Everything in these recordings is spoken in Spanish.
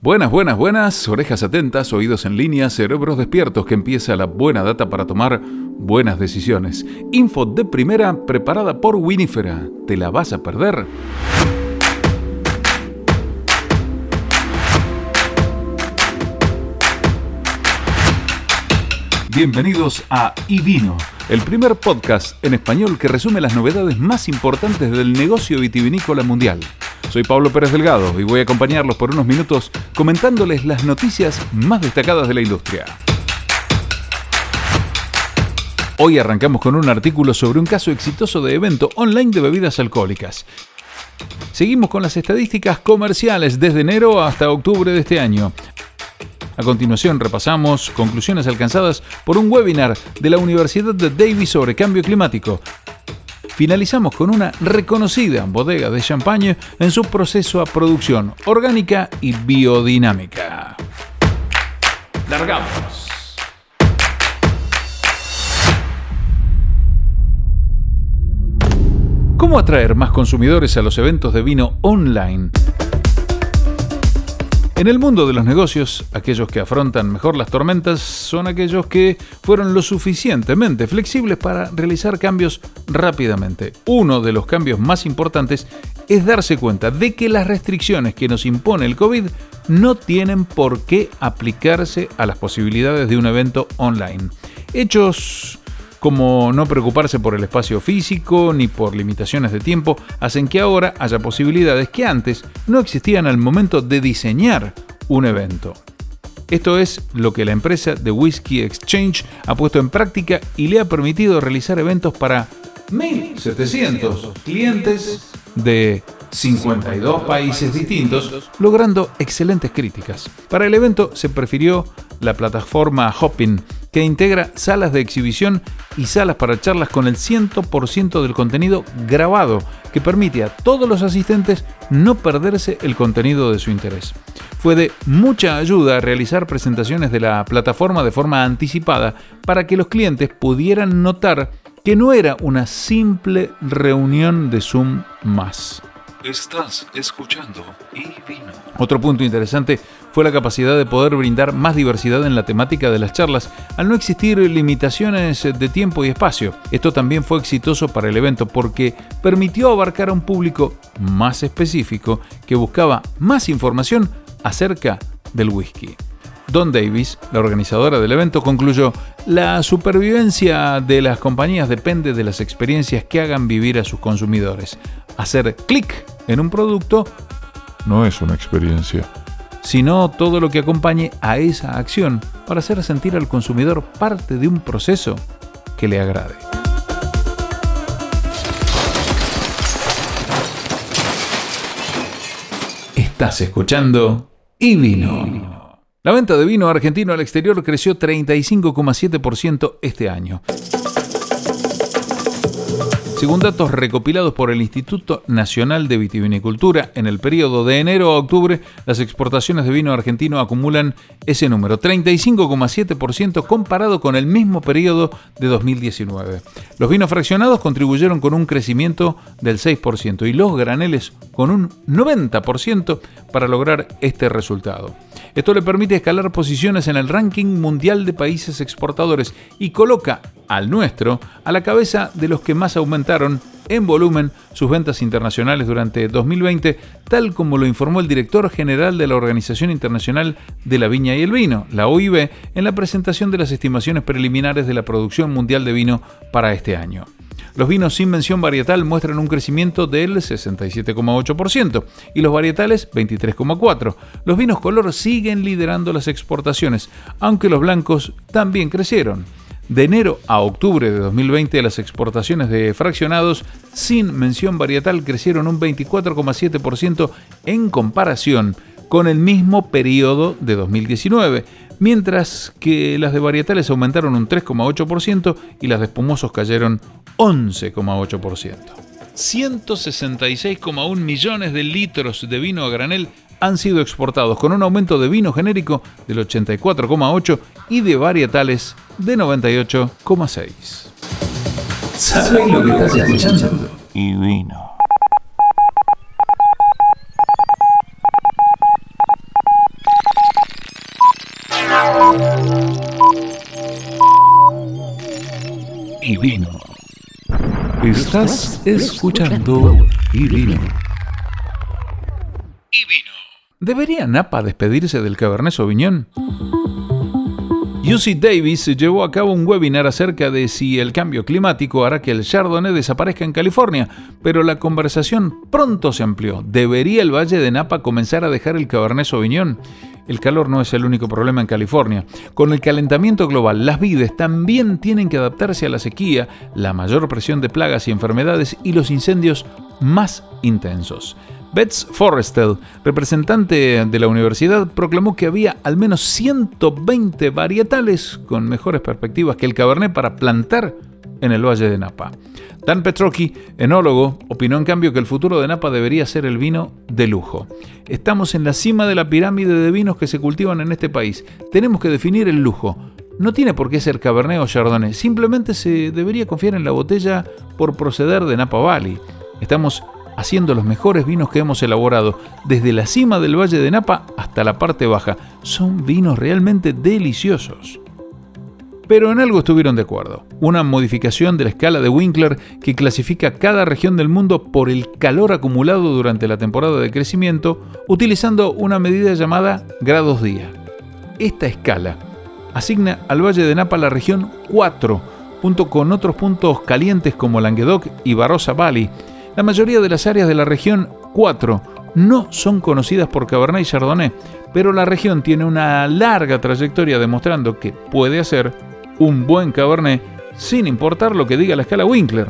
Buenas, buenas, buenas, orejas atentas, oídos en línea, cerebros despiertos, que empieza la buena data para tomar buenas decisiones. Info de primera preparada por Winifera. ¿Te la vas a perder? Bienvenidos a iVino, el primer podcast en español que resume las novedades más importantes del negocio vitivinícola mundial. Soy Pablo Pérez Delgado y voy a acompañarlos por unos minutos comentándoles las noticias más destacadas de la industria. Hoy arrancamos con un artículo sobre un caso exitoso de evento online de bebidas alcohólicas. Seguimos con las estadísticas comerciales desde enero hasta octubre de este año. A continuación repasamos conclusiones alcanzadas por un webinar de la Universidad de Davis sobre cambio climático, finalizamos con una reconocida bodega de champagne en su proceso a producción orgánica y biodinámica. Largamos. ¿Cómo atraer más consumidores a los eventos de vino online? En el mundo de los negocios, aquellos que afrontan mejor las tormentas son aquellos que fueron lo suficientemente flexibles para realizar cambios rápidamente. Uno de los cambios más importantes es darse cuenta de que las restricciones que nos impone el COVID no tienen por qué aplicarse a las posibilidades de un evento online. Hechos como no preocuparse por el espacio físico ni por limitaciones de tiempo, hacen que ahora haya posibilidades que antes no existían al momento de diseñar un evento. Esto es lo que la empresa de Whiskey Exchange ha puesto en práctica y le ha permitido realizar eventos para 1.700 clientes de 52 países distintos, logrando excelentes críticas. Para el evento se prefirió la plataforma Hopping, que integra salas de exhibición y salas para charlas con el 100% del contenido grabado, que permite a todos los asistentes no perderse el contenido de su interés. Fue de mucha ayuda realizar presentaciones de la plataforma de forma anticipada para que los clientes pudieran notar que no era una simple reunión de Zoom más. Estás escuchando y vino. Otro punto interesante fue la capacidad de poder brindar más diversidad en la temática de las charlas, al no existir limitaciones de tiempo y espacio. Esto también fue exitoso para el evento porque permitió abarcar a un público más específico que buscaba más información acerca del whisky. Don Davis, la organizadora del evento, concluyó, la supervivencia de las compañías depende de las experiencias que hagan vivir a sus consumidores. Hacer clic en un producto no es una experiencia, sino todo lo que acompañe a esa acción para hacer sentir al consumidor parte de un proceso que le agrade. Estás escuchando y vino. La venta de vino argentino al exterior creció 35,7% este año. Según datos recopilados por el Instituto Nacional de Vitivinicultura, en el periodo de enero a octubre, las exportaciones de vino argentino acumulan ese número, 35,7% comparado con el mismo periodo de 2019. Los vinos fraccionados contribuyeron con un crecimiento del 6% y los graneles con un 90% para lograr este resultado. Esto le permite escalar posiciones en el ranking mundial de países exportadores y coloca al nuestro a la cabeza de los que más aumentaron en volumen sus ventas internacionales durante 2020, tal como lo informó el director general de la Organización Internacional de la Viña y el Vino, la OIB, en la presentación de las estimaciones preliminares de la producción mundial de vino para este año. Los vinos sin mención varietal muestran un crecimiento del 67,8% y los varietales 23,4%. Los vinos color siguen liderando las exportaciones, aunque los blancos también crecieron. De enero a octubre de 2020 las exportaciones de fraccionados sin mención varietal crecieron un 24,7% en comparación con el mismo periodo de 2019, mientras que las de varietales aumentaron un 3,8% y las de espumosos cayeron 11,8%. 166,1 millones de litros de vino a granel han sido exportados, con un aumento de vino genérico del 84,8 y de varietales de 98,6. ¿Sabes lo que estás escuchando? Y vino. Y vino. Estás escuchando y vino. Y vino. ¿Debería Napa despedirse del Cabernet Sauvignon? UC Davis llevó a cabo un webinar acerca de si el cambio climático hará que el Chardonnay desaparezca en California, pero la conversación pronto se amplió. ¿Debería el Valle de Napa comenzar a dejar el Cabernet Sauvignon? El calor no es el único problema en California. Con el calentamiento global, las vides también tienen que adaptarse a la sequía, la mayor presión de plagas y enfermedades y los incendios más intensos. Betts Forrestel, representante de la universidad, proclamó que había al menos 120 varietales con mejores perspectivas que el Cabernet para plantar en el Valle de Napa. Dan Petrocchi, enólogo, opinó en cambio que el futuro de Napa debería ser el vino de lujo. Estamos en la cima de la pirámide de vinos que se cultivan en este país. Tenemos que definir el lujo. No tiene por qué ser Cabernet o Chardonnay, simplemente se debería confiar en la botella por proceder de Napa Valley. Estamos haciendo los mejores vinos que hemos elaborado, desde la cima del Valle de Napa hasta la parte baja. Son vinos realmente deliciosos. Pero en algo estuvieron de acuerdo, una modificación de la escala de Winkler que clasifica cada región del mundo por el calor acumulado durante la temporada de crecimiento, utilizando una medida llamada grados día. Esta escala asigna al Valle de Napa la región 4, junto con otros puntos calientes como Languedoc y Barossa Valley, la mayoría de las áreas de la región 4 no son conocidas por Cabernet y Chardonnay, pero la región tiene una larga trayectoria demostrando que puede hacer un buen Cabernet sin importar lo que diga la escala Winkler.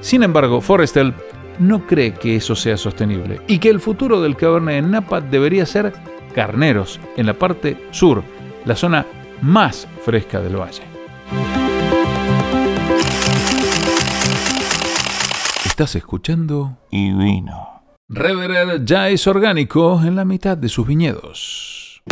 Sin embargo, Forrestel no cree que eso sea sostenible y que el futuro del Cabernet en Napa debería ser Carneros, en la parte sur, la zona más fresca del valle. Estás escuchando Y vino. Rederer ya es orgánico en la mitad de sus viñedos.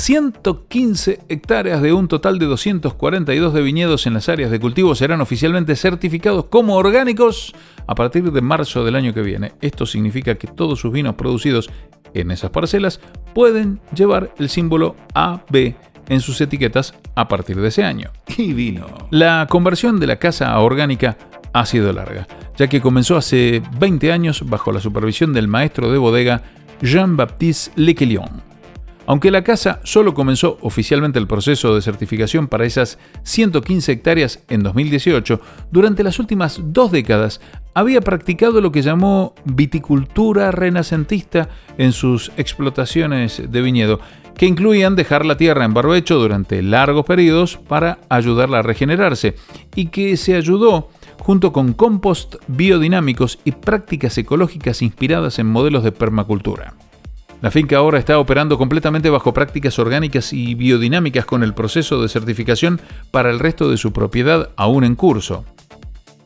115 hectáreas de un total de 242 de viñedos en las áreas de cultivo serán oficialmente certificados como orgánicos a partir de marzo del año que viene. Esto significa que todos sus vinos producidos en esas parcelas pueden llevar el símbolo AB en sus etiquetas a partir de ese año. Y vino. La conversión de la casa a orgánica ha sido larga, ya que comenzó hace 20 años bajo la supervisión del maestro de bodega Jean-Baptiste Lequelion. Aunque la casa solo comenzó oficialmente el proceso de certificación para esas 115 hectáreas en 2018, durante las últimas dos décadas había practicado lo que llamó viticultura renacentista en sus explotaciones de viñedo, que incluían dejar la tierra en barbecho durante largos periodos para ayudarla a regenerarse, y que se ayudó junto con compost biodinámicos y prácticas ecológicas inspiradas en modelos de permacultura. La finca ahora está operando completamente bajo prácticas orgánicas y biodinámicas con el proceso de certificación para el resto de su propiedad aún en curso.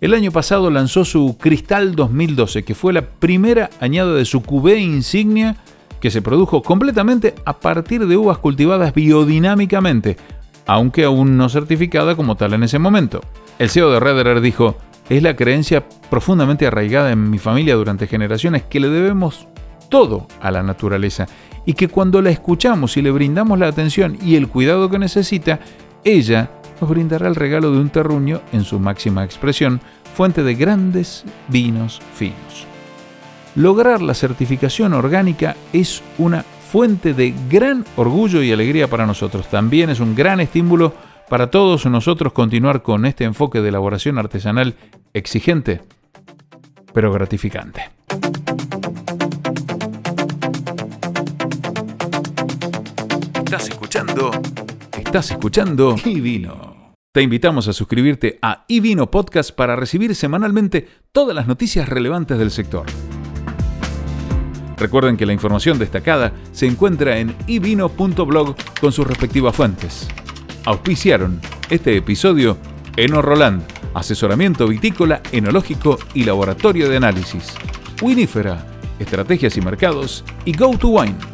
El año pasado lanzó su Cristal 2012, que fue la primera añada de su cubé insignia que se produjo completamente a partir de uvas cultivadas biodinámicamente, aunque aún no certificada como tal en ese momento. El CEO de Rederer dijo, es la creencia profundamente arraigada en mi familia durante generaciones que le debemos todo a la naturaleza y que cuando la escuchamos y le brindamos la atención y el cuidado que necesita, ella nos brindará el regalo de un terruño en su máxima expresión, fuente de grandes vinos finos. Lograr la certificación orgánica es una fuente de gran orgullo y alegría para nosotros. También es un gran estímulo para todos nosotros continuar con este enfoque de elaboración artesanal exigente, pero gratificante. Estás escuchando. Estás escuchando. Y vino. Te invitamos a suscribirte a iVino Podcast para recibir semanalmente todas las noticias relevantes del sector. Recuerden que la información destacada se encuentra en ivino.blog con sus respectivas fuentes. Auspiciaron este episodio Eno Roland, asesoramiento vitícola, enológico y laboratorio de análisis. Winifera, estrategias y mercados y Go to Wine.